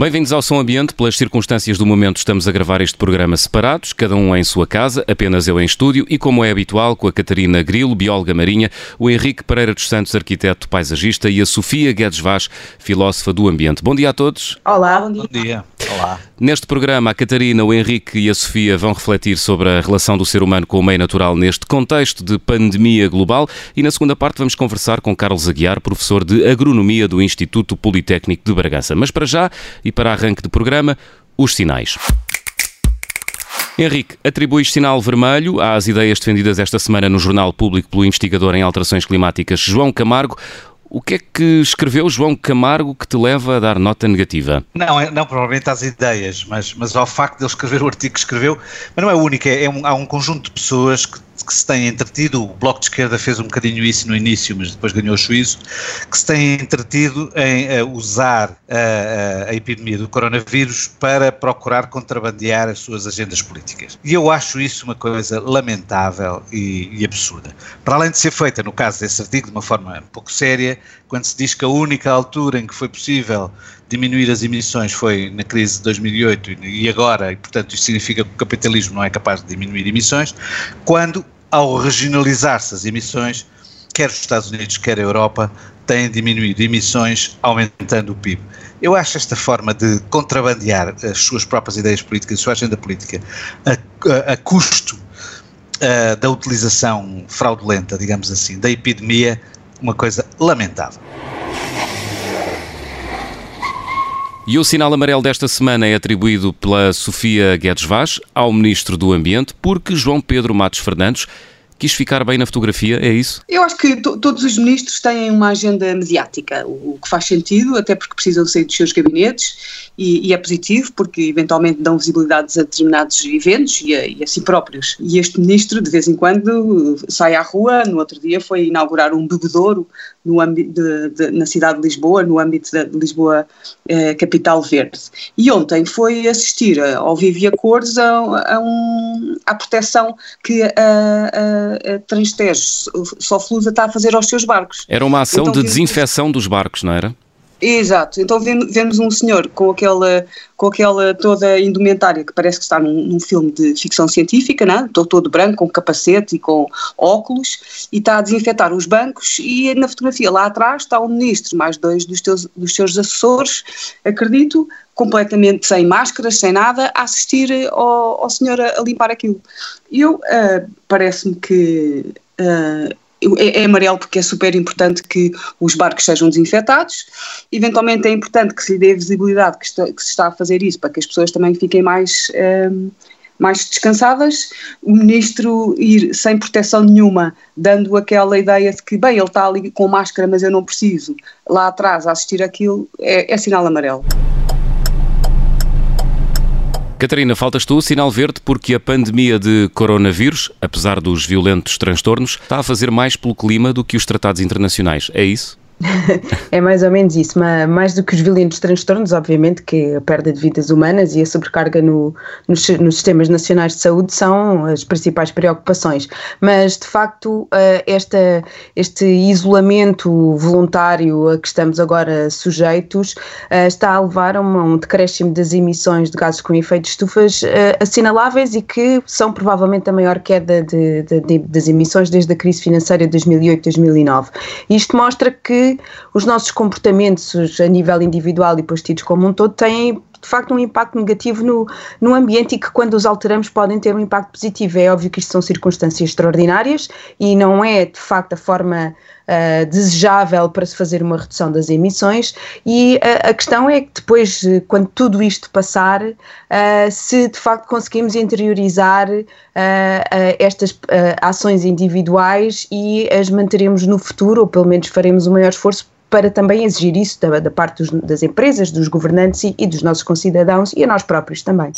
Bem-vindos ao Som Ambiente. Pelas circunstâncias do momento, estamos a gravar este programa separados, cada um em sua casa, apenas eu em estúdio e, como é habitual, com a Catarina Grilo, bióloga marinha, o Henrique Pereira dos Santos, arquiteto paisagista, e a Sofia Guedes Vaz, filósofa do ambiente. Bom dia a todos. Olá, bom dia. Bom dia. Olá. Neste programa, a Catarina, o Henrique e a Sofia vão refletir sobre a relação do ser humano com o meio natural neste contexto de pandemia global e na segunda parte vamos conversar com Carlos Aguiar, professor de Agronomia do Instituto Politécnico de Bragança. Mas para já, e para arranque de programa, os sinais. Henrique, atribuis sinal vermelho às ideias defendidas esta semana no Jornal Público pelo investigador em alterações climáticas João Camargo. O que é que escreveu João Camargo que te leva a dar nota negativa? Não, é, não provavelmente às ideias, mas, mas ao facto de ele escrever o artigo que escreveu, mas não é o único, é, é um, há um conjunto de pessoas que que se têm entretido, o Bloco de Esquerda fez um bocadinho isso no início, mas depois ganhou juízo, que se têm entretido em uh, usar a, a, epidemia do coronavírus para procurar contrabandear as suas agendas políticas. E eu acho isso uma coisa lamentável e, e absurda. Para além de ser feita, no caso desse artigo, de uma forma um pouco séria, quando se diz que a única altura em que foi possível diminuir as emissões foi na crise de 2008 e agora, e portanto isto significa que o capitalismo não é capaz de diminuir emissões, quando ao regionalizar-se as emissões, quer os Estados Unidos, quer a Europa, têm diminuído emissões, aumentando o PIB. Eu acho esta forma de contrabandear as suas próprias ideias políticas, a sua agenda política, a, a, a custo uh, da utilização fraudulenta, digamos assim, da epidemia, uma coisa lamentável. E o sinal amarelo desta semana é atribuído pela Sofia Guedes Vaz ao Ministro do Ambiente, porque João Pedro Matos Fernandes quis ficar bem na fotografia, é isso? Eu acho que todos os ministros têm uma agenda mediática, o, que faz sentido, até porque precisam sair dos seus gabinetes e, e, é positivo porque eventualmente dão visibilidade a determinados eventos e a, e a, si próprios. E este ministro, de vez em quando, sai à rua, no outro dia foi inaugurar um bebedouro no de, de, na cidade de Lisboa, no âmbito de Lisboa eh, Capital Verde. E ontem foi assistir ao vivo e a a, a um, à proteção que a, a a, Transtejo, Soflusa está a fazer aos seus barcos. Era uma ação então, de desinfecção dos barcos, não era? Exato, então vemos um senhor com aquela, com aquela toda indumentária que parece que está num, num filme de ficção científica, né? todo, todo branco, com capacete e com óculos, e está a desinfetar os bancos e na fotografia lá atrás está o ministro, mais dois dos, teus, dos seus assessores, acredito, completamente sem máscaras, sem nada, a assistir ao, ao senhor a, a limpar aquilo. E eu, uh, parece-me que... Uh, é, é, amarelo porque é super importante que os barcos sejam desinfetados. Eventualmente é importante que se dê visibilidade que, está, que se está a fazer isso para que as pessoas também fiquem mais, um, mais descansadas. O ministro ir sem proteção nenhuma, dando aquela ideia de que, bem, ele está ali com máscara, mas eu não preciso, lá atrás a assistir aquilo, é, é sinal amarelo. Catarina, faltas tu, sinal verde, porque a pandemia de coronavírus, apesar dos violentos transtornos, está a fazer mais pelo clima do que os tratados internacionais. É isso? é mais ou menos isso, mas mais do que os violentos transtornos, obviamente, que a perda de vidas humanas e a sobrecarga no, nos, nos, sistemas nacionais de saúde são as principais preocupações. Mas, de facto, eh, esta, este isolamento voluntário a que estamos agora sujeitos eh, está a levar a um decréscimo das emissões de gases com efeito de estufas eh, assinaláveis e que são provavelmente a maior queda de, de, de, das emissões desde a crise financeira de 2008-2009. Isto mostra que os nossos comportamentos a nível individual e depois tidos como um todo têm de facto um impacto negativo no, no ambiente e que quando os alteramos podem ter um impacto positivo. É óbvio que isto são circunstâncias extraordinárias e não é de facto a forma uh, desejável para se fazer uma redução das emissões e uh, a questão é que depois, quando tudo isto passar, uh, se de facto conseguimos interiorizar estas ações individuais e as manteremos no futuro, ou pelo menos faremos o maior esforço para também exigir isso da, da parte dos, das empresas, dos governantes e, e dos nossos concidadãos e a nós próprios também.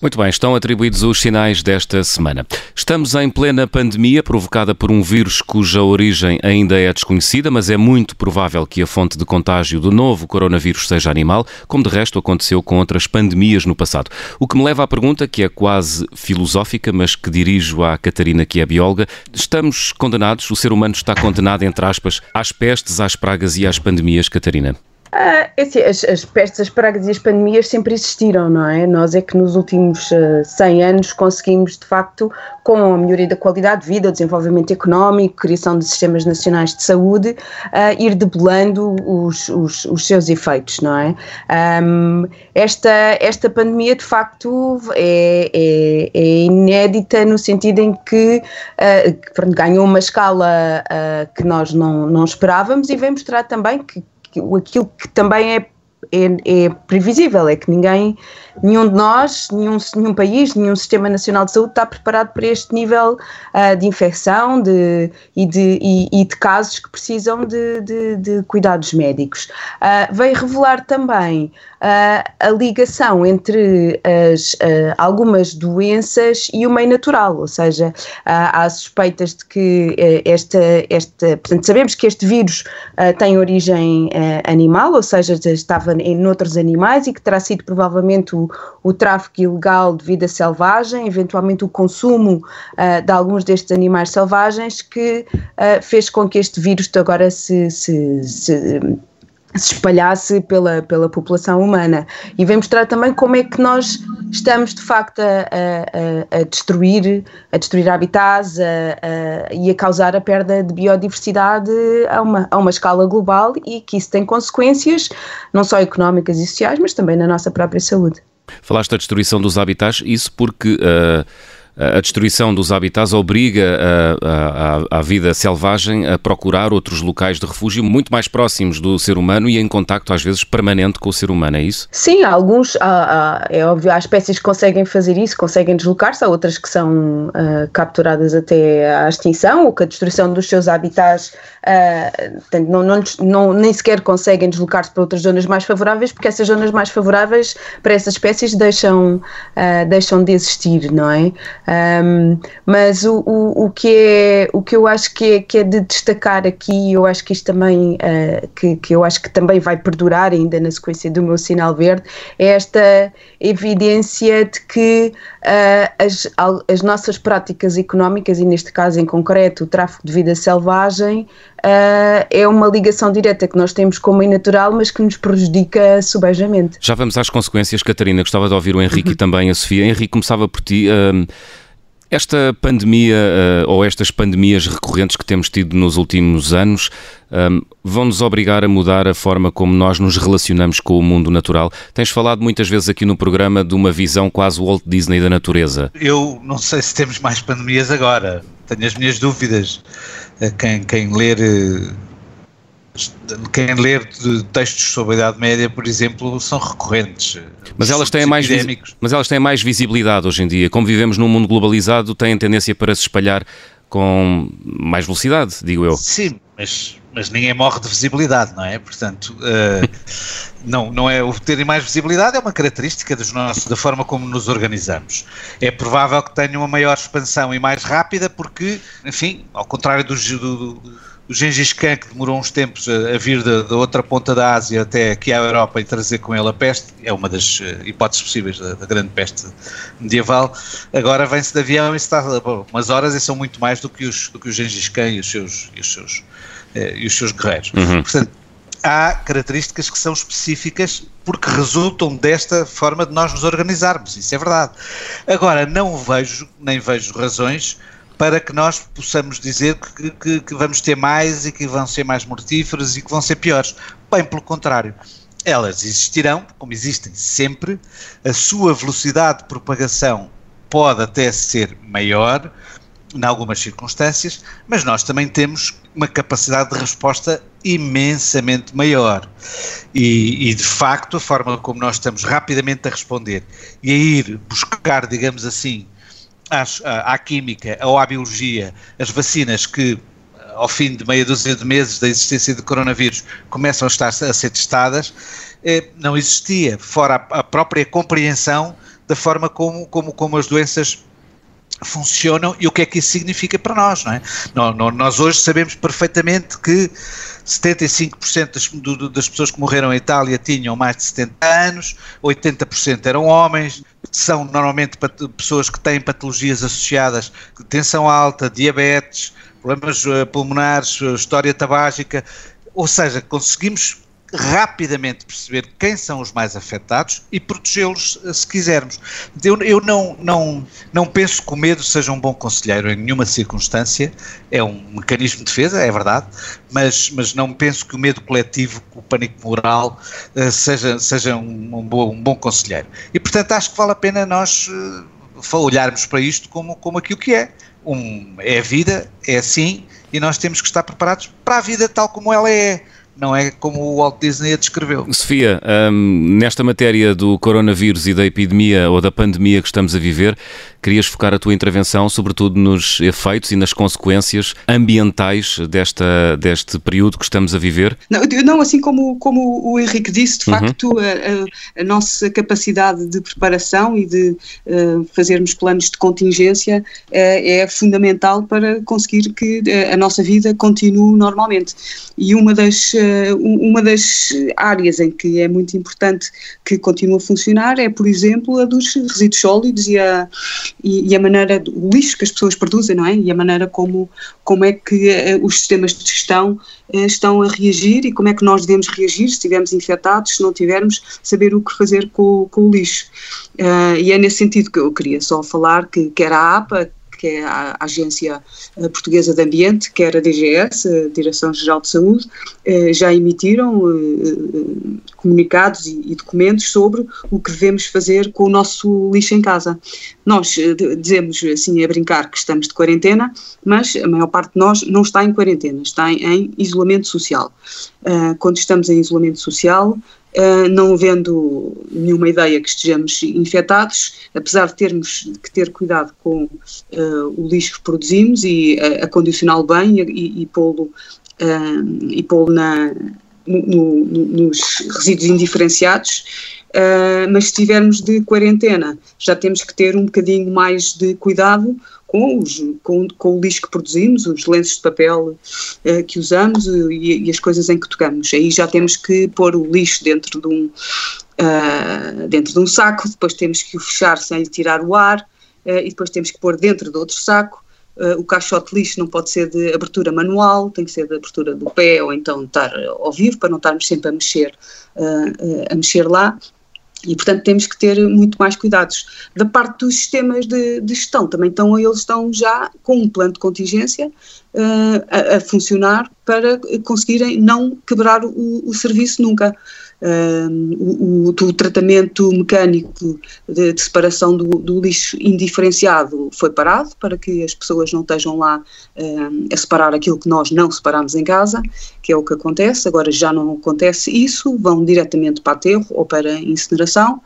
Muito bem, estão atribuídos os sinais desta semana. Estamos em plena pandemia provocada por um vírus cuja origem ainda é desconhecida, mas é muito provável que a fonte de contágio do novo coronavírus seja animal, como de resto aconteceu com outras pandemias no passado. O que me leva à pergunta, que é quase filosófica, mas que dirijo à Catarina, que é bióloga: estamos condenados, o ser humano está condenado, entre aspas, às pestes, às pragas e às pandemias, Catarina? Ah, é assim, as, as, pestes, as pragas e as pandemias sempre existiram, não é? Nós é que nos últimos uh, ah, 100 anos conseguimos, de facto, com a melhoria da qualidade de vida, o desenvolvimento económico, criação de sistemas nacionais de saúde, uh, ir debelando os, os, os, seus efeitos, não é? Um, esta, esta pandemia, de facto, é, é, é inédita no sentido em que uh, ganhou uma escala que nós não, não esperávamos e vem mostrar também que aquilo que também é, é, é, previsível, é que ninguém, nenhum de nós, nenhum, nenhum país, nenhum sistema nacional de saúde está preparado para este nível uh, de infecção de, e, de, e, e, de casos que precisam de, de, de cuidados médicos. Uh, veio revelar também a ligação entre as, uh, algumas doenças e o meio natural, ou seja, uh, há suspeitas de que uh, esta, esta, portanto, sabemos que este vírus tem origem animal, ou seja, estava em outros animais e que terá sido provavelmente o, o tráfico ilegal de vida selvagem, eventualmente o consumo de alguns destes animais selvagens que fez com que este vírus agora se, se, se se espalhasse pela, pela população humana. E vem mostrar também como é que nós estamos de facto a, a, a destruir, a destruir habitats a, e a causar a perda de biodiversidade a uma, a uma escala global e que isso tem consequências não só económicas e sociais, mas também na nossa própria saúde. Falaste da destruição dos habitats, isso porque uh, a destruição dos habitats obriga a, a, a, vida selvagem a procurar outros locais de refúgio muito mais próximos do ser humano e em contacto às vezes permanente com o ser humano, é isso? Sim, alguns, há, há, é óbvio, há espécies que conseguem fazer isso, conseguem deslocar-se, há outras que são uh, capturadas até à extinção ou que a destruição dos seus habitats uh, não, não, não, nem sequer conseguem deslocar-se para outras zonas mais favoráveis porque essas zonas mais favoráveis para essas espécies deixam, uh, deixam de existir, não é? Um, mas o, o, o, que é, o que eu acho que é, que é de destacar aqui, eu acho que isto também, uh, que, que eu acho que também vai perdurar ainda na sequência do meu sinal verde, é esta evidência de que uh, as, as nossas práticas económicas, e neste caso em concreto o tráfico de vida selvagem, Uh, é uma ligação direta que nós temos com o meio natural, mas que nos prejudica subejamente. Já vamos às consequências, Catarina. Gostava de ouvir o Henrique uhum. e também a Sofia. Henrique, começava por ti. Uh, esta pandemia uh, ou estas pandemias recorrentes que temos tido nos últimos anos um, vão nos obrigar a mudar a forma como nós nos relacionamos com o mundo natural. Tens falado muitas vezes aqui no programa de uma visão quase Walt Disney da natureza. Eu não sei se temos mais pandemias agora. Tenho as minhas dúvidas. Eh, quem, quem ler eh, quem ler textos sobre a Idade Média, por exemplo, são recorrentes. Mas elas, têm mais mas elas têm mais visibilidade hoje em dia. Como vivemos num mundo globalizado, têm tendência para se espalhar com mais velocidade, digo eu. Sim, mas, mas ninguém morre de visibilidade, não é? Portanto, uh, não, não é o terem mais visibilidade é uma característica dos nossos, da forma como nos organizamos. É provável que tenham uma maior expansão e mais rápida, porque, enfim, ao contrário do, do o Gengis Khan, que demorou uns tempos a, a vir da, da, outra ponta da Ásia até aqui à Europa e trazer com ele a peste, é uma das uh, hipóteses possíveis da, da, grande peste medieval, agora vem-se de avião e está bom, umas horas e são muito mais do que os, do que o Gengis Khan e os seus, e os seus, e os seus guerreiros. Uhum. Portanto, há características que são específicas porque resultam desta forma de nós nos organizarmos, isso é verdade. Agora, não vejo, nem vejo razões para que nós possamos dizer que, que, que vamos ter mais e que vão ser mais mortíferas e que vão ser piores. Bem pelo contrário elas existirão, como existem sempre, a sua velocidade de propagação pode até ser maior, em algumas circunstâncias, mas nós também temos uma capacidade de resposta imensamente maior. E, e, de facto, a forma como nós estamos rapidamente a responder e a ir buscar, digamos assim, às, à, à química ou à biologia as vacinas que ao fim de meia dúzia de meses da existência de coronavírus, começam a estar a ser testadas, eh, não existia, fora a, a, própria compreensão da forma como, como, como as doenças funcionam e o que é que isso significa para nós, não é? Nós hoje sabemos perfeitamente que 75% das, pessoas que morreram em Itália tinham mais de 70 anos, 80% eram homens, são normalmente pessoas que têm patologias associadas, tensão alta, diabetes, problemas eh, pulmonares, eh, história tabágica, ou seja, conseguimos rapidamente perceber quem são os mais afetados e protegê-los eh, se quisermos. Eu, eu, não, não, não penso que o medo seja um bom conselheiro em nenhuma circunstância, é um mecanismo de defesa, é verdade, mas, mas não penso que o medo coletivo, o pânico moral, seja, seja um, um, bom, um bom conselheiro. E portanto acho que vale a pena nós olharmos para isto como, como aquilo que é um, é a vida, é assim, e nós temos que estar preparados para a vida tal como ela é não é como o Walt Disney a descreveu. Sofia, um, nesta matéria do coronavírus e da epidemia ou da pandemia que estamos a viver, querias focar a tua intervenção sobretudo nos efeitos e nas consequências ambientais desta, deste período que estamos a viver? Não, não assim como, como o Henrique disse, de uhum. facto, a, a, nossa capacidade de preparação e de uh, fazermos planos de contingência uh, é fundamental para conseguir que uh, a nossa vida continue normalmente. E uma das eh, uma das áreas em que é muito importante que continue a funcionar é, por exemplo, a dos resíduos sólidos e a, e, a maneira, o lixo que as pessoas produzem, não é? E a maneira como, como é que eh, os sistemas de gestão eh, estão a reagir e como é que nós devemos reagir se estivermos infectados, se não tivermos, saber o que fazer com, com o lixo. Uh, e é nesse sentido que eu queria só falar que quer a APA, que é a Agência eh, Portuguesa de Ambiente, quer a DGS, a Direção-Geral de Saúde, eh, já emitiram eh, comunicados e documentos sobre o que devemos fazer com o nosso lixo em casa. Nós dizemos assim a brincar que estamos de quarentena, mas a maior parte de nós não está em quarentena, está em isolamento social. Quando estamos em isolamento social, não havendo nenhuma ideia que estejamos infectados, apesar de termos que ter cuidado com uh, o lixo que produzimos e uh, acondicioná-lo bem e, e pô-lo e pô na, no, no, nos resíduos indiferenciados, mas se estivermos de quarentena já temos que ter um bocadinho mais de cuidado com, os, com, com o lixo que produzimos, os lenços de papel uh, que usamos uh, e, e, as coisas em que tocamos. Aí já temos que pôr o lixo dentro de um, uh, dentro de um saco, depois temos que o fechar sem lhe tirar o ar e depois temos que pôr dentro de outro saco. o caixote de lixo não pode ser de abertura manual, tem que ser de abertura do pé ou então estar ao vivo para não estarmos sempre a mexer, a mexer lá. E, portanto, temos que ter muito mais cuidados. Da parte dos sistemas de, de gestão, também estão, eles estão já com um plano de contingência uh, a, a, funcionar para conseguirem não quebrar o, o serviço nunca o, o, tratamento mecânico de, de separação do, do, lixo indiferenciado foi parado para que as pessoas não estejam lá a separar aquilo que nós não separamos em casa, que é o que acontece. Agora já não acontece isso, vão diretamente para aterro ou para incineração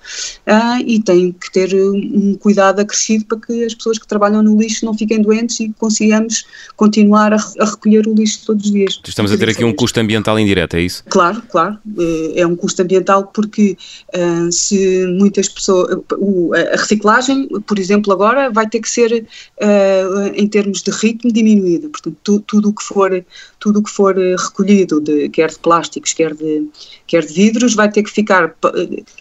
uh, e têm que ter um cuidado acrescido para que as pessoas que trabalham no lixo não fiquem doentes e consigamos continuar a, a recolher o lixo todos os dias. Estamos a ter aqui um custo ambiental indireto, é isso? Claro, claro. Eh, é um custo ambiental porque uh, se muitas pessoas, uh, a reciclagem, por exemplo, agora vai ter que ser uh, em termos de ritmo diminuída, portanto tu, tudo o que for tudo o que for recolhido, de, quer de plásticos, quer de, quer de vidros, vai ter que ficar,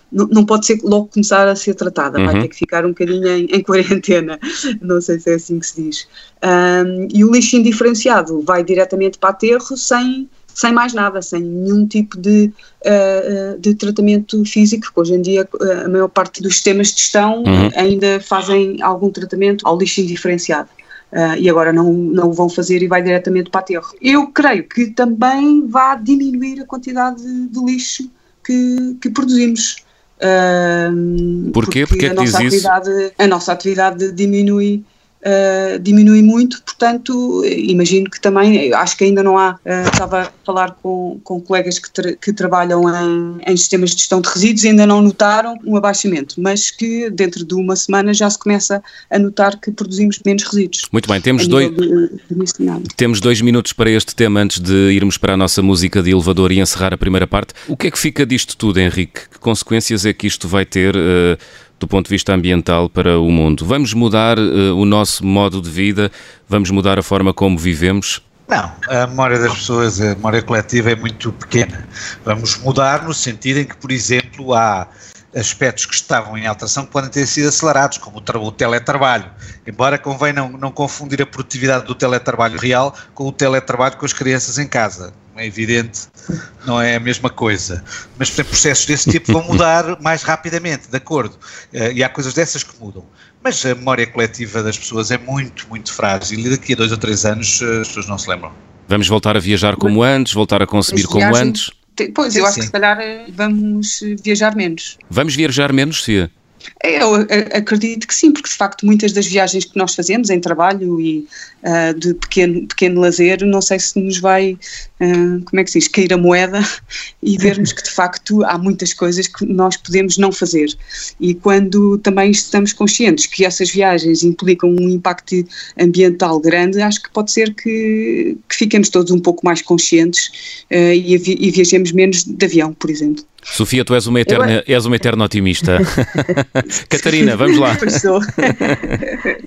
não, não pode ser logo começar a ser tratada, uhum. vai ter que ficar um bocadinho em, em, quarentena, não sei se é assim que se diz. Um, e o lixo indiferenciado vai diretamente para aterro sem sem mais nada, sem nenhum tipo de, uh, de tratamento físico, porque hoje em dia uh, a maior parte dos sistemas de gestão uhum. ainda fazem algum tratamento ao lixo indiferenciado. uh, e agora não, não o vão fazer e vai diretamente para aterro. Eu creio que também vai diminuir a quantidade de, de lixo que, que produzimos. Uh, Porquê? Porque, porque é a, nossa atividade, a nossa atividade diminui Uh, diminui muito, portanto, imagino que também, acho que ainda não há, uh, estava a falar com, com colegas que, tra que trabalham em, em, sistemas de gestão de resíduos e ainda não notaram um abaixamento, mas que dentro de uma semana já se começa a notar que produzimos menos resíduos. Muito bem, temos dois, de, de temos dois minutos para este tema antes de irmos para a nossa música de elevador e encerrar a primeira parte. O que é que fica disto tudo, Henrique? Que consequências é que isto vai ter? Uh, do ponto de vista ambiental para o mundo? Vamos mudar uh, o nosso modo de vida? Vamos mudar a forma como vivemos? Não, a memória das pessoas, a memória coletiva é muito pequena. Vamos mudar no sentido em que, por exemplo, há aspectos que estavam em alteração que podem ter sido acelerados, como o, o teletrabalho. Embora convém não, não confundir a produtividade do teletrabalho real com o teletrabalho com as crianças em casa é evidente, não é a mesma coisa. Mas, por exemplo, processos desse tipo vão mudar mais rapidamente, de acordo. Uh, e há coisas dessas que mudam. Mas a memória coletiva das pessoas é muito, muito frágil e daqui a dois ou três anos uh, as pessoas não se lembram. Vamos voltar a viajar como antes, voltar a consumir como antes? Pois, eu acho Sim. que se calhar eh, vamos viajar menos. Vamos viajar menos, Cia? Eu acredito que sim, porque de facto muitas das viagens que nós fazemos em trabalho e uh, de pequeno, pequeno lazer, não sei se nos vai, uh, como é que se diz, cair a moeda e vermos que de facto há muitas coisas que nós podemos não fazer. E quando também estamos conscientes que essas viagens implicam um impacto ambiental grande, acho que pode ser que, que fiquemos todos um pouco mais conscientes uh, e, e viajemos menos de avião, por exemplo. Sofia, tu és uma eterna, és uma eterna otimista. Catarina, vamos lá.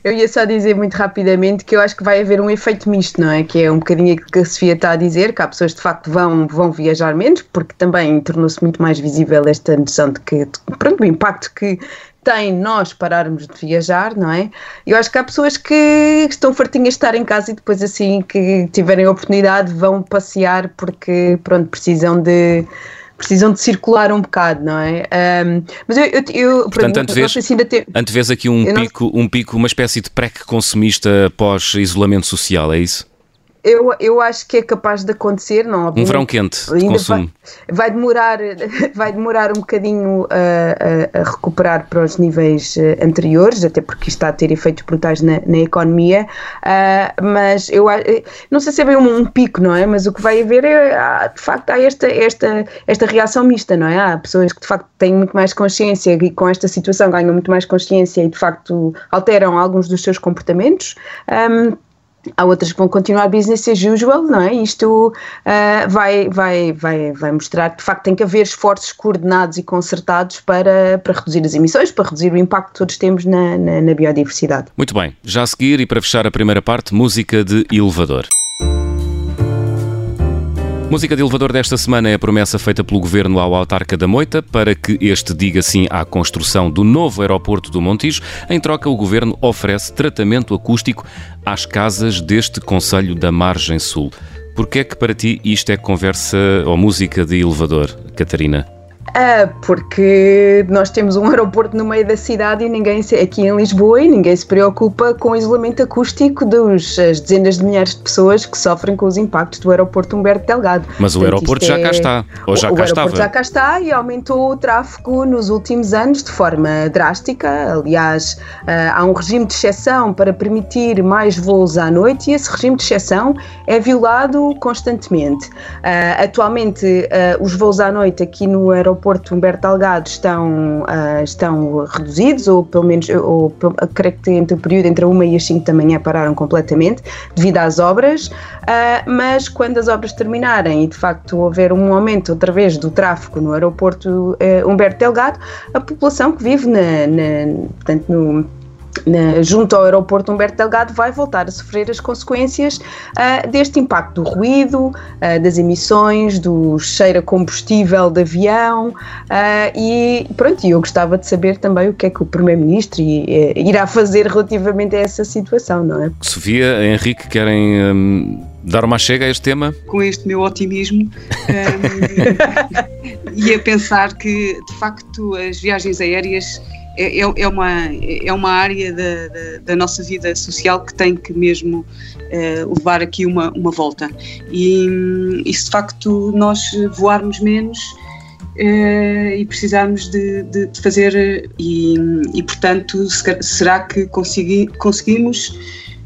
eu ia só dizer muito rapidamente que eu acho que vai haver um efeito misto, não é? Que é um bocadinho aquilo que a Sofia está a dizer, que há pessoas de facto vão, vão viajar menos, porque também tornou-se muito mais visível esta noção de que, pronto, o impacto que tem nós pararmos de viajar, não é? Eu acho que há pessoas que estão fartinhas de estar em casa e depois assim que tiverem a oportunidade vão passear porque, pronto, precisam de precisam de circular um bocado, não é? Um, mas eu, eu, eu Portanto, antevês, se ainda tem... antevês aqui um pico, não... um pico, uma espécie de pré-consumista pós-isolamento social, é isso? Eu, eu acho que é capaz de acontecer, não? Um verão quente de consumo. Vai, vai, demorar, vai demorar um bocadinho a, a, a, recuperar para os níveis eh, anteriores, até porque está a ter efeitos brutais na, na economia, uh, mas eu não sei se é bem um, um, pico, não é? Mas o que vai haver é, de facto, há esta, esta, esta reação mista, não é? Há pessoas que de facto têm muito mais consciência e com esta situação ganham muito mais consciência e de facto alteram alguns dos seus comportamentos. Um, Há outras que vão continuar business as usual, não é? Isto uh, vai, vai, vai, vai mostrar que de facto tem que haver esforços coordenados e concertados para, para reduzir as emissões, para reduzir o impacto que todos temos na, na, na biodiversidade. Muito bem, já a seguir e para fechar a primeira parte, música de elevador. Música de elevador desta semana é a promessa feita pelo Governo ao autarca da Moita para que este diga sim à construção do novo aeroporto do Montijo. Em troca, o Governo oferece tratamento acústico às casas deste Conselho da Margem Sul. Por que é que para ti isto é conversa ou música de elevador, Catarina? Ah, porque nós temos um aeroporto no meio da cidade e ninguém aqui em Lisboa e ninguém se preocupa com o isolamento acústico das dezenas de milhares de pessoas que sofrem com os impactos do aeroporto Humberto Delgado. Mas Portanto, o aeroporto já é... cá está, ou já o, cá o aeroporto já cá está e aumentou o tráfego nos últimos anos de forma drástica. Aliás, uh, há um regime de exceção para permitir mais voos à noite e esse regime de exceção é violado constantemente. Uh, atualmente, uh, os voos à noite aqui no aeroporto aeroporto Humberto Delgado estão, uh, estão reduzidos, ou pelo menos, ou, creio que entre o período entre a 1 e as 5 da manhã pararam completamente, devido às obras, uh, mas quando as obras terminarem e de facto houver um aumento outra vez do tráfego no aeroporto uh, Humberto Delgado, a população que vive na, na portanto, no na, junto ao aeroporto Humberto Delgado vai voltar a sofrer as consequências uh, deste impacto do ruído, uh, das emissões, do cheiro a combustível de avião uh, e pronto, eu gostava de saber também o que é que o Primeiro-Ministro irá fazer relativamente a essa situação, não é? Sofia, Henrique, querem um, dar uma chega a este tema? Com este meu otimismo um, e a pensar que de facto as viagens aéreas é, é, é uma, é uma área da, da, da, nossa vida social que tem que mesmo uh, levar aqui uma, uma volta. E, e se de facto nós voarmos menos uh, e precisarmos de, de, de fazer, e, e, portanto, será que consegui, conseguimos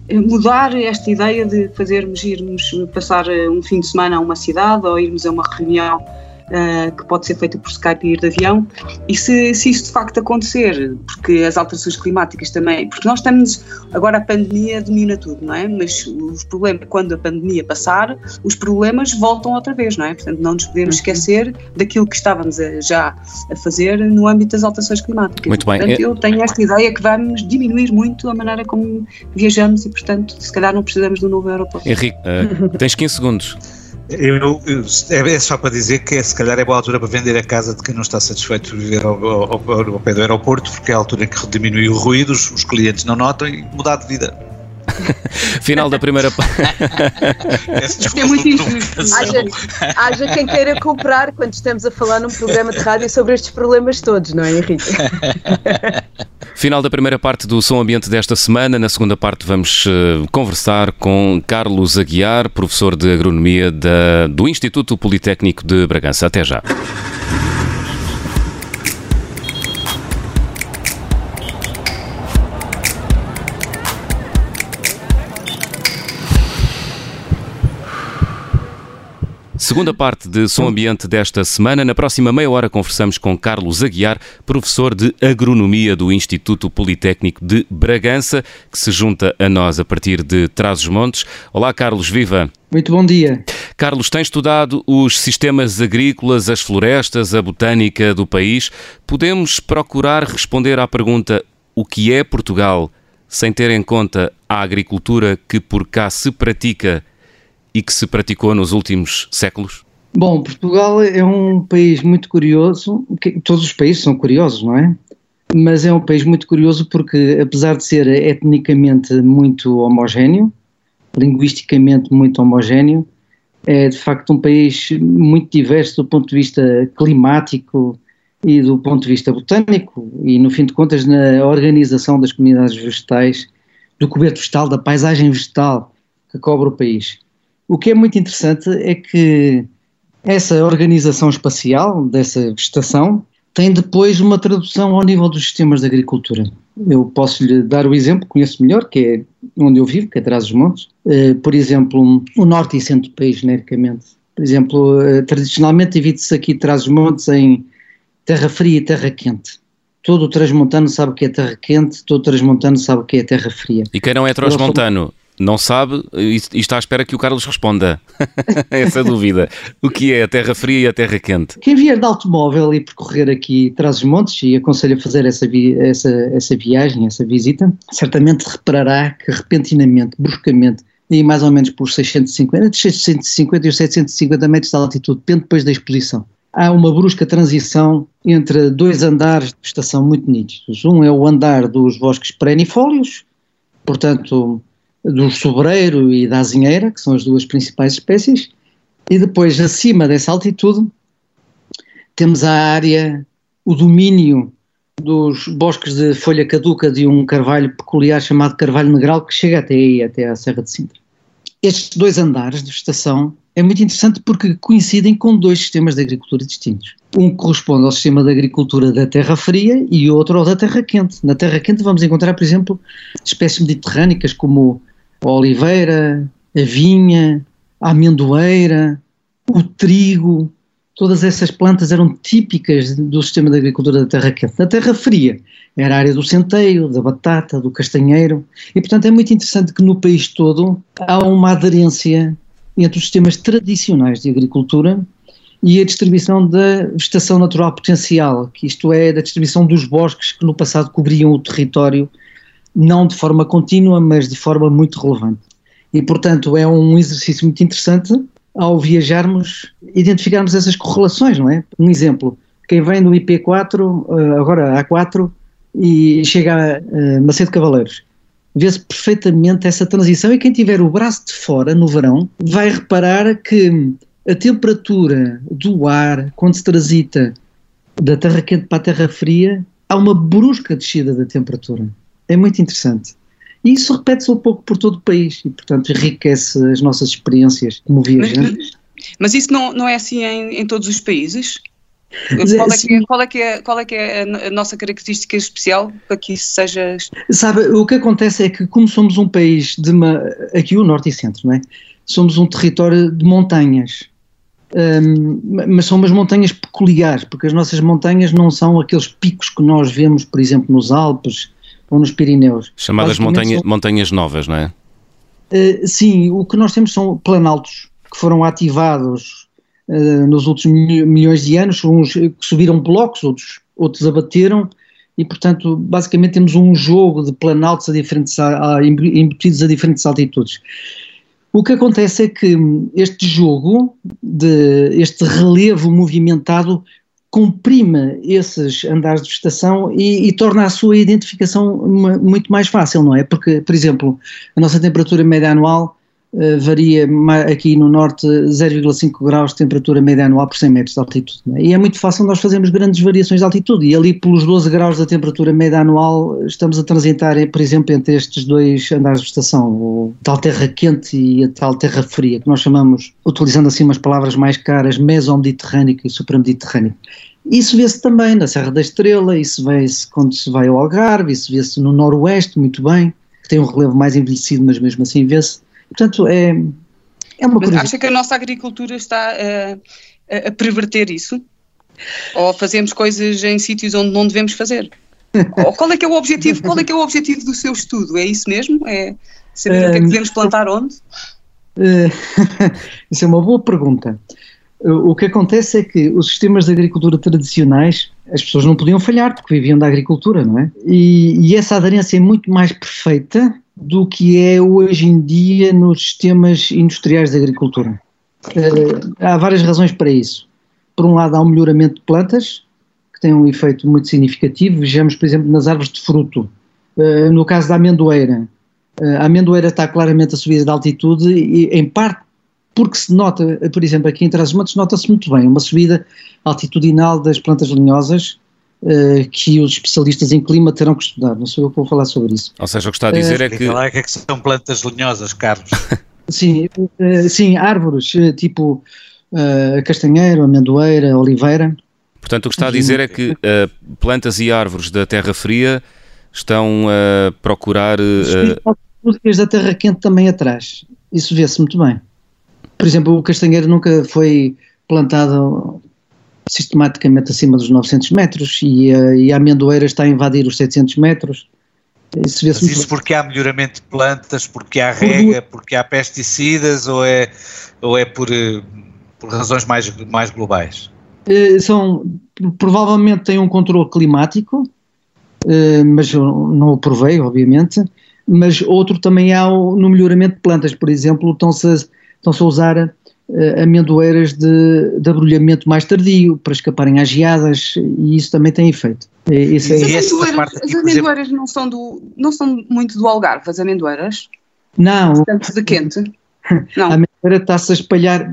mudar esta ideia de fazermos irmos passar um fim de semana a uma cidade ou irmos a uma reunião uh, que pode ser feita por Skype e ir de avião, e se, se isso de facto acontecer, porque as alterações climáticas também, porque nós estamos, agora a pandemia domina tudo, não é? Mas os problemas, quando a pandemia passar, os problemas voltam outra vez, não é? Portanto, não nos podemos uhum. esquecer daquilo que estávamos a, já a fazer no âmbito das alterações climáticas. Muito bem. Portanto, eu tenho esta ideia que vamos diminuir muito a maneira como viajamos e, portanto, se calhar não precisamos de um novo aeroporto. Henrique, uh, tens 15 segundos. Eu, eu, é só para dizer que é, se calhar é boa altura para vender a casa de quem não está satisfeito de viver ao, ao, ao, pé do aeroporto, porque é a altura em que diminui o ruído, os, os clientes não notam e mudar de vida. Final da primeira é muito injusto. Haja, haja quem queira comprar quando estamos a falar num programa de rádio sobre estes problemas todos, não é, Henrique? Final da primeira parte do Som Ambiente desta semana. Na segunda parte vamos uh, conversar com Carlos Aguiar, professor de Agronomia da, do Instituto Politécnico de Bragança. Até já. Segunda parte de Som Ambiente desta semana. Na próxima meia hora conversamos com Carlos Aguiar, professor de Agronomia do Instituto Politécnico de Bragança, que se junta a nós a partir de Trás-os-Montes. Olá, Carlos, viva! Muito bom dia. Carlos, tem estudado os sistemas agrícolas, as florestas, a botânica do país. Podemos procurar responder à pergunta: o que é Portugal, sem ter em conta a agricultura que por cá se pratica e que se praticou nos últimos séculos? Bom, Portugal é um país muito curioso, todos os países são curiosos, não é? Mas é um país muito curioso porque, apesar de ser etnicamente muito homogéneo, linguisticamente muito homogéneo, é de facto um país muito diverso do ponto de vista climático e do ponto de vista botânico e, no fim de contas, na organização das comunidades vegetais, do coberto vegetal, da paisagem vegetal que cobre o país. O que é muito interessante é que essa organização espacial dessa vegetação tem depois uma tradução ao nível dos sistemas de agricultura. Eu posso lhe dar o exemplo, conheço melhor, que é onde eu vivo, que é atrás dos montes. Uh, por exemplo, o norte e centro do país, genericamente. Por exemplo, uh, tradicionalmente divide-se aqui atrás dos montes em terra fria e terra quente. Todo o transmontano sabe o que é terra quente, todo o transmontano sabe o que é terra fria. E quem não é transmontano? Não sabe e está à espera que o Carlos responda. Essa dúvida. O que é a terra fria e a terra quente? Quem vier de automóvel e percorrer aqui traz os montes e aconselho a fazer essa, vi essa, essa viagem, essa visita, certamente reparará que repentinamente, bruscamente, e mais ou menos por 650, entre 650 e 750 metros de altitude, depende depois da exposição. Há uma brusca transição entre dois andares de vegetação muito nítidos. Um é o andar dos bosques perennifólios, portanto, do sobreiro e da azinheira, que são as duas principais espécies, e depois, acima dessa altitude, temos a área, o domínio dos bosques de folha caduca de um carvalho peculiar chamado carvalho negral, que chega até aí, até à Serra de Sintra. Estes dois andares de vegetação é muito interessante porque coincidem com dois sistemas de agricultura distintos. Um corresponde ao sistema de agricultura da terra fria e outro ao da terra quente. Na terra quente vamos encontrar, por exemplo, espécies mediterrânicas como a oliveira, a vinha, a amendoeira, o trigo, todas essas plantas eram típicas do sistema de agricultura da terra quente. Na terra fria era a área do centeio, da batata, do castanheiro, e portanto é muito interessante que no país todo há uma aderência entre os sistemas tradicionais de agricultura e a distribuição da vegetação natural potencial, que isto é, da distribuição dos bosques que no passado cobriam o território não de forma contínua, mas de forma muito relevante. E, portanto, é um exercício muito interessante ao viajarmos, identificarmos essas correlações, não é? Um exemplo, quem vem do IP4, eh, agora A4, e chega a eh, Macedo Cavaleiros, vê-se perfeitamente essa transição e quem tiver o braço de fora no verão vai reparar que a temperatura do ar, quando se transita da terra quente para a terra fria, há uma brusca descida da temperatura. É muito interessante. E isso repete-se um pouco por todo o país e, portanto, enriquece as nossas experiências como viajantes. Mas, mas isso não, não é assim em, em todos os países? Qual é, que é, qual, é que é, qual é que é a nossa característica especial para que isso seja. Sabe, o que acontece é que, como somos um país de. Uma, aqui o Norte e Centro, não é? Somos um território de montanhas. Um, mas são umas montanhas peculiares, porque as nossas montanhas não são aqueles picos que nós vemos, por exemplo, nos Alpes ou nos Pirineus. Chamadas montanha, são, montanhas novas, não é? Uh, sim, o que nós temos são planaltos que foram ativados uh, nos últimos milhões de anos, uns que subiram blocos, outros, outros abateram, e portanto, basicamente temos um jogo de planaltos a diferentes, a, embutidos a diferentes altitudes. O que acontece é que este jogo, de, este relevo movimentado, comprime esses andares de vegetação e, e, torna a sua identificação muito mais fácil, não é? Porque, por exemplo, a nossa temperatura média anual varia aqui no norte 0,5 graus de temperatura média anual por 100 metros de altitude. É? E é muito fácil nós fazermos grandes variações de altitude. E ali, pelos 12 graus da temperatura média anual, estamos a transitar, por exemplo, entre estes dois andares de vegetação, o tal terra quente e a tal terra fria, que nós chamamos, utilizando assim umas palavras mais caras, meso-mediterrâneo e supramediterrâneo. Isso vê-se também na Serra da Estrela, isso vê-se quando se vai ao Algarve, isso vê-se no Noroeste muito bem, que tem um relevo mais envelhecido, mas mesmo assim vê-se. Portanto, é, é uma coisa. Acha que a nossa agricultura está a, a perverter isso? Ou fazemos coisas em sítios onde não devemos fazer? Ou qual é que é o objetivo? Qual é que é o objetivo do seu estudo? É isso mesmo? É saber o que é que devemos plantar onde? isso é uma boa pergunta. O que acontece é que os sistemas de agricultura tradicionais, as pessoas não podiam falhar porque viviam da agricultura, não é? E, e essa aderência é muito mais perfeita do que é hoje em dia nos sistemas industriais de agricultura. Uh, há várias razões para isso. Por um lado, há um melhoramento de plantas, que tem um efeito muito significativo. Vejamos, por exemplo, nas árvores de fruto. Uh, no caso da amendoeira, uh, a amendoeira está claramente a subir de altitude e, em parte, porque se nota, por exemplo, aqui em Trás-os-Montes nota-se muito bem uma subida altitudinal das plantas lenhosas uh, que os especialistas em clima terão que estudar, não sou eu que vou falar sobre isso. Ou seja, o que está a dizer uh, é que... Lá é que, é são plantas lenhosas, Carlos. sim, uh, sim, árvores tipo castanheiro, amendoeira, oliveira. Portanto, o que está a dizer é que plantas e árvores da terra fria estão a procurar... Os da terra quente também atrás, isso vê-se muito bem. Por exemplo, o castanheiro nunca foi plantado sistematicamente acima dos 900 metros e a, e a amendoeira está a invadir os 700 metros. Isso Mas isso porque há melhoramento de plantas, porque há rega, porque há pesticidas ou é, ou é por, por razões mais, mais globais? Eh, são, provavelmente tem um controle climático, eh, mas não o provei, obviamente, mas outro também há no melhoramento de plantas, por exemplo, estão-se a estão-se a usar uh, amendoeiras de, de abrulhamento mais tardio para escaparem às geadas e isso também tem efeito. Isso é, as amendoeiras, as amendoeiras não, são do, não são muito do Algarve, as amendoeiras? Não. Tanto de quente? Não. A amendoeira está-se a espalhar.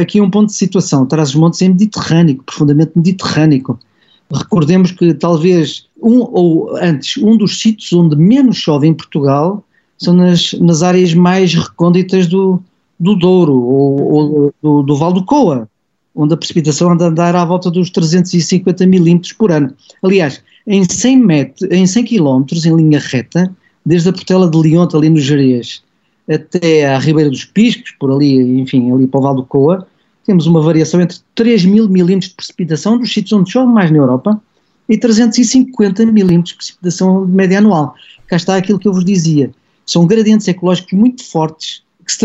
Aqui um ponto de situação. Trás-os-Montes é mediterrâneo, profundamente mediterrâneo. Recordemos que talvez um ou antes, um dos sítios onde menos chove em Portugal são nas, nas áreas mais recônditas do, do Douro ou, ou do, do Val do Coa, onde a precipitação anda a andar à volta dos 350 milímetros por ano. Aliás, em 100, metros, em 100 quilómetros, em linha reta, desde a Portela de Leonte, ali no Jerez, até à Ribeira dos Piscos, por ali, enfim, ali para o Val do Coa, temos uma variação entre 3 mil milímetros de precipitação dos sítios onde chove mais na Europa e 350 milímetros de precipitação de média anual. Cá está aquilo que eu vos dizia. São gradientes ecológicos muito fortes que se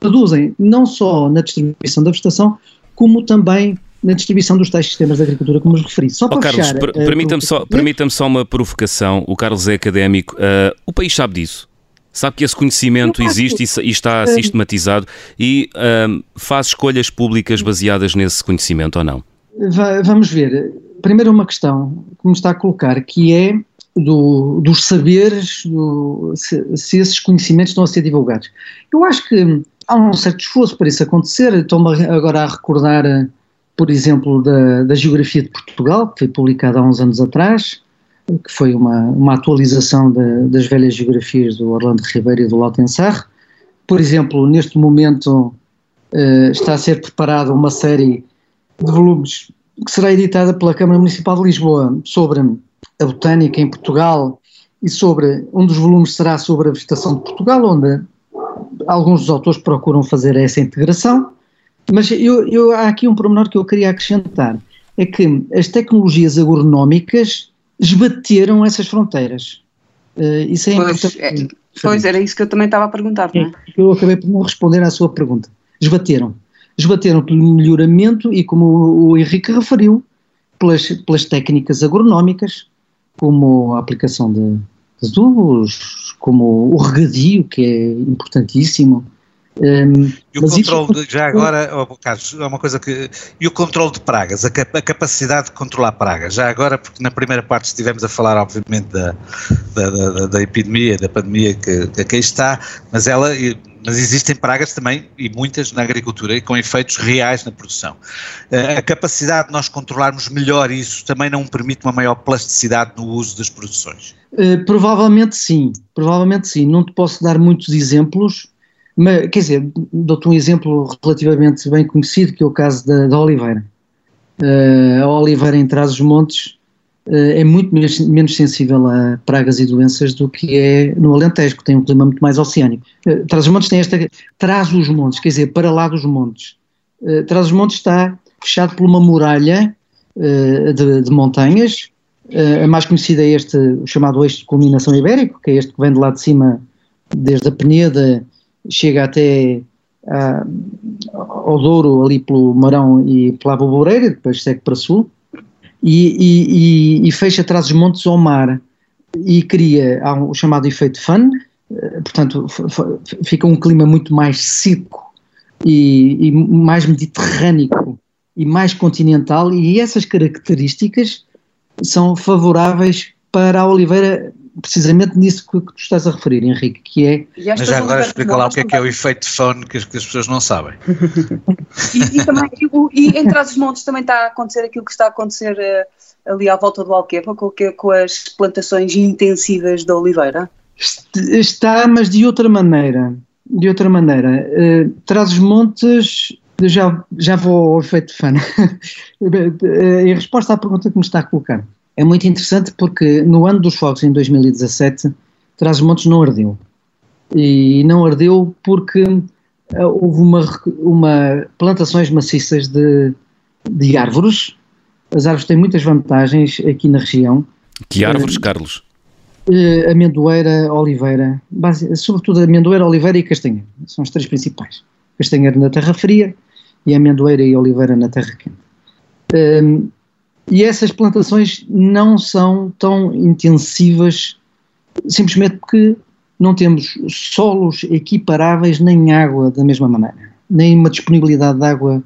traduzem não só na distribuição da vegetação, como também na distribuição dos tais sistemas de agricultura, como os referi. Só para oh, Carlos, fechar, per, uh, permita-me só, permita só uma provocação. O Carlos é académico. Uh, o país sabe disso. Sabe que esse conhecimento existe e, e está uh, sistematizado e faz escolhas públicas baseadas nesse conhecimento ou não? Vamos ver. Primeiro uma questão que me está a colocar, que é do, dos saberes, do, se, se, esses conhecimentos estão a ser divulgados. Eu acho que há um certo esforço para isso acontecer. Estou-me agora a recordar, por exemplo, da, da Geografia de Portugal, que foi publicada há uns anos atrás, que foi uma, uma atualização das velhas geografias do Orlando Ribeiro e do Lautensar. Por exemplo, neste momento uh, está a ser preparada uma série de volumes que será editada pela Câmara Municipal de Lisboa sobre a botânica em Portugal e sobre um dos volumes será sobre a vegetação de Portugal, onde alguns dos autores procuram fazer essa integração. Mas eu, eu, há aqui um pormenor que eu queria acrescentar, é que as tecnologias agronómicas esbateram essas fronteiras. Uh, isso é pois, importante. É, pois, era isso que eu também estava a perguntar, não é? Eu acabei por não responder à sua pergunta. Esbateram. Esbateram pelo melhoramento e, como o Henrique referiu, pelas, pelas técnicas agronómicas, como a aplicação de, de adubos, como o regadio, que é importantíssimo, um, e o controle, de, já agora, oh, Carlos, é uma coisa que. E o controle de pragas, a, a, capacidade de controlar pragas, já agora, porque na primeira parte estivemos a falar, obviamente, da, da, da, da epidemia, da pandemia que, que aqui está, mas ela. Mas existem pragas também, e muitas na agricultura, e com efeitos reais na produção. Eh, a capacidade de nós controlarmos melhor isso também não permite uma maior plasticidade no uso das produções? Uh, provavelmente sim, provavelmente sim. Não te posso dar muitos exemplos, mas, quer dizer, dou-te um exemplo relativamente bem conhecido, que é o caso da, da Oliveira. Uh, a Oliveira em Trás-os-Montes é muito menos, sensível a pragas e doenças do que é no Alentejo, que tem um clima muito mais oceânico. Uh, Trás-os-Montes tem esta... Trás-os-Montes, quer dizer, para lá dos montes. Uh, Trás-os-Montes está fechado por uma muralha de, de, montanhas. a mais conhecida é este, o chamado eixo de culminação ibérico, que é este que vem de lá de cima, desde a Peneda chega até uh, ao Douro, ali pelo Marão e pela Boboreira, depois segue para sul, e, e, e fecha atrás dos montes ao mar, e cria o chamado efeito fan, uh, portanto fica um clima muito mais seco e, e mais mediterrâneo e mais continental, e essas características são favoráveis para a oliveira precisamente nisso que, que tu estás a referir, Henrique, que é... Mas já agora explica lá o que é que é o efeito phone que, que as pessoas não sabem. e, e, também, e, e em Trás-os-Montes também está a acontecer aquilo que está a acontecer uh, ali à volta do Alqueva, com, com as plantações intensivas da oliveira? Está, mas de outra maneira. De outra maneira. Uh, Trás-os-Montes já, já vou ao efeito fã. em resposta à pergunta que me está a colocar, é muito interessante porque no ano dos fogos, em 2017, Trás-os-Montes não ardeu. E não ardeu porque uh, houve uma, uma plantações maciças de, de árvores. As árvores têm muitas vantagens aqui na região. Que árvores, uh, Carlos? Uh, amendoeira, oliveira, base, sobretudo amendoeira, oliveira e castanha. São as três principais. Castanheira na terra fria e amendoeira e oliveira na terra quente. Uh, e essas plantações não são tão intensivas simplesmente porque não temos solos equiparáveis nem água da mesma maneira, nem uma disponibilidade de água.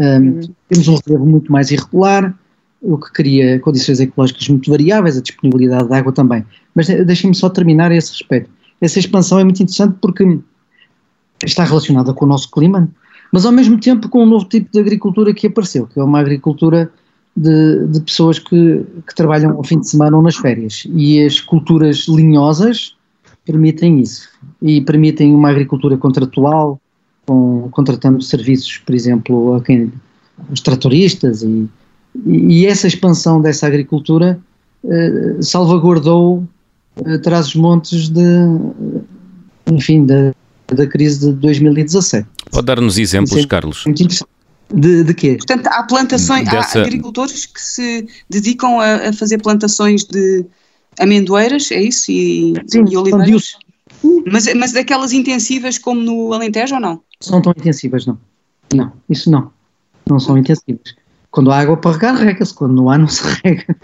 Um, uhum. Temos um relevo muito mais irregular, o que cria condições ecológicas muito variáveis, a disponibilidade de água também. Mas deixem-me só terminar a esse respeito. Essa expansão é muito interessante porque está relacionada com o nosso clima, mas ao mesmo tempo com um novo tipo de agricultura que apareceu, que é uma agricultura de, de pessoas que, que, trabalham ao fim de semana ou nas férias. E as culturas linhosas permitem isso. E permitem uma agricultura contratual, com, contratando serviços, por exemplo, a quem, os tratoristas. E, e, essa expansão dessa agricultura eh, salvaguardou eh, traz os montes de, enfim, da, da crise de 2017. Pode dar-nos exemplos, Carlos? Muito interessante. De, de quê? Portanto, há plantações, Dessa... há agricultores que se dedicam a, a, fazer plantações de amendoeiras, é isso? E, Sim, e oliveiras? Mas, mas daquelas intensivas como no Alentejo ou não? São tão intensivas, não. Não, isso não. Não são intensivas. Quando há água para regar, rega-se. Quando não há, não se rega.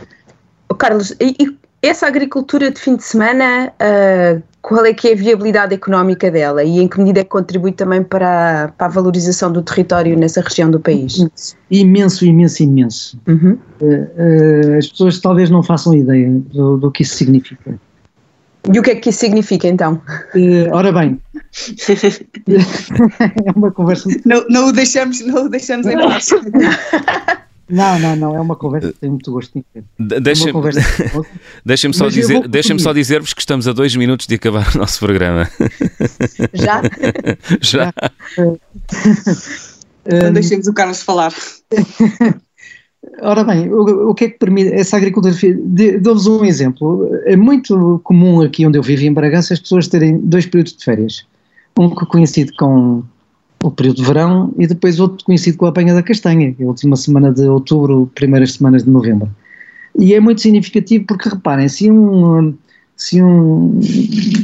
Carlos, e, e essa agricultura de fim de semana, uh, qual é que é a viabilidade económica dela e em que medida é que contribui também para, para a valorização do território nessa região do país? Imenso, imenso, imenso. Uhum. Uh, uh, as pessoas talvez não façam ideia do, do, que isso significa. E o que é que isso significa então? ora bem, é uma conversa. Não, não, o deixamos, não o deixamos em paz. Não, não, não, é uma conversa que tenho muito gosto em ver. Deixem-me conversa- deixem só, dizer, deixem só dizer-vos que estamos a dois minutos de acabar o nosso programa. Já? Já. Então deixemos o Carlos falar. Ora bem, o, o que é que permite essa agricultura? de- Dou-vos um exemplo. É muito comum aqui onde eu vivo, em Bragança, as pessoas terem dois períodos de férias. Um que coincide com o período de verão e depois outro coincide com a apanha da castanha, que é a última semana de outubro, primeiras semanas de novembro. E é muito significativo porque, reparem, se um, se um,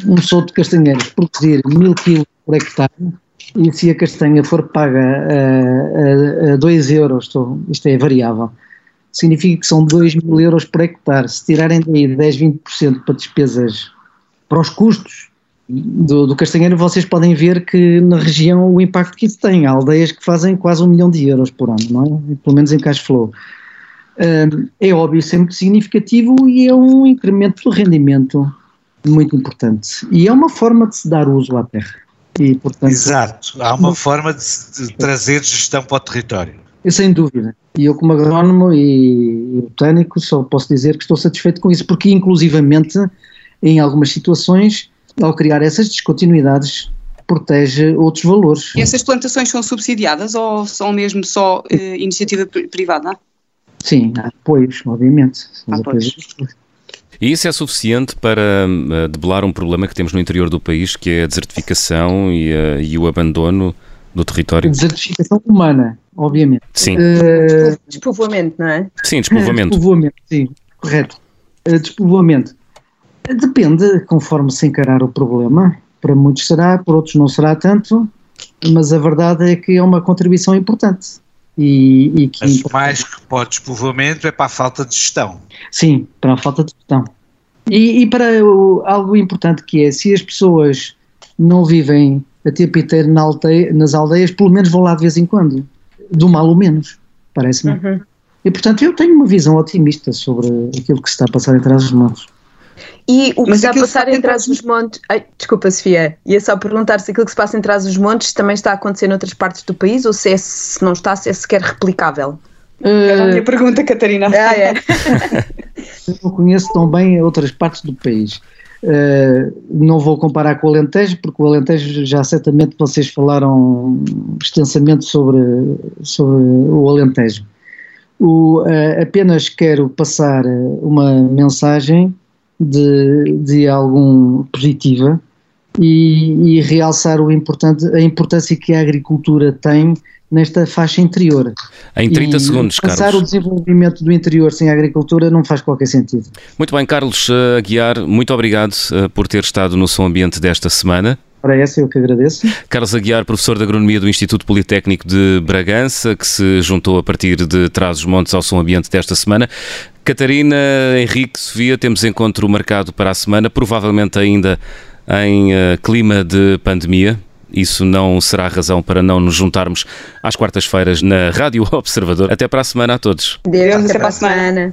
um solto de castanheiros produzir mil quilos por hectare, e se a castanha for paga a, a 2 euros, estou- isto é variável, significa que são 2 mil euros por hectare. Se tirarem daí 10, 20% para despesas, para os custos do, do castanheiro, vocês podem ver que na região o impacto que isso tem. Há aldeias que fazem quase um milhão de euros por ano, não é? Pelo menos em cash flow. Hum, é óbvio, isso é muito significativo e é um incremento do rendimento muito importante. E é uma forma de se dar uso à terra. E, portanto, Exato. Há uma forma de, de trazer gestão para o território. Sem dúvida. E eu, como agrónomo e, e botânico, só posso dizer que estou satisfeito com isso, porque, inclusivamente, em algumas situações, ao criar essas descontinuidades, protege outros valores. E essas plantações são subsidiadas ou são mesmo só eh, iniciativa pri- privada? Sim, há apoios, obviamente. Há apoios. E isso é suficiente para eh, debelar um problema que temos no interior do país, que é a desertificação e, eh, e o abandono do território? Desertificação humana, obviamente. Sim, Eh, Despovoamento, não é? sim, despovoamento. Despovoamento, sim, correto. Despovoamento. Depende, conforme se encarar o problema. Para muitos será, para outros não será tanto, mas a verdade é que é uma contribuição importante. E, e que, Mas mais que para o despovoamento é para a falta de gestão. sim, para a falta de gestão. E, e para o- algo importante que é, se as pessoas não vivem a tempo inteiro na aldeia- nas aldeias, pelo menos vão lá de vez em quando. Do mal ou menos, parece-me. Uhum. E portanto eu tenho uma visão otimista sobre aquilo que se está a passar em trás dos montes. E o que Mas está a passar está em trás dos montes. Ai, desculpa, Sofia. Ia só perguntar se aquilo que se passa em trás dos montes também está a acontecer noutras partes do país ou se, é, se não está, se é sequer replicável. Era a minha pergunta, Catarina. Ah, é. Eu não conheço tão bem outras partes do país. Uh, não vou comparar com o Alentejo, porque o Alentejo já certamente vocês falaram extensamente sobre, sobre o Alentejo. O, uh, apenas quero passar uma mensagem de, de algum positiva e, e realçar o importante, a importância que a agricultura tem nesta faixa interior. Em 30 E segundos, Pensar o Carlos. desenvolvimento do interior sem agricultura não faz qualquer sentido. Muito bem, Carlos eh, Aguiar, muito obrigado eh, por ter estado no Som Ambiente desta semana. Para essa eu que agradeço. Carlos Aguiar, professor de Agronomia do Instituto Politécnico de Bragança, que se juntou a partir de Trás-os-Montes ao Som Ambiente desta semana. Catarina, Henrique, Sofia, temos encontro marcado para a semana, provavelmente ainda em eh, clima de pandemia. Isso não será razão para não nos juntarmos às quartas-feiras na Rádio Observador. Até para a semana a todos. Deus, até para a semana.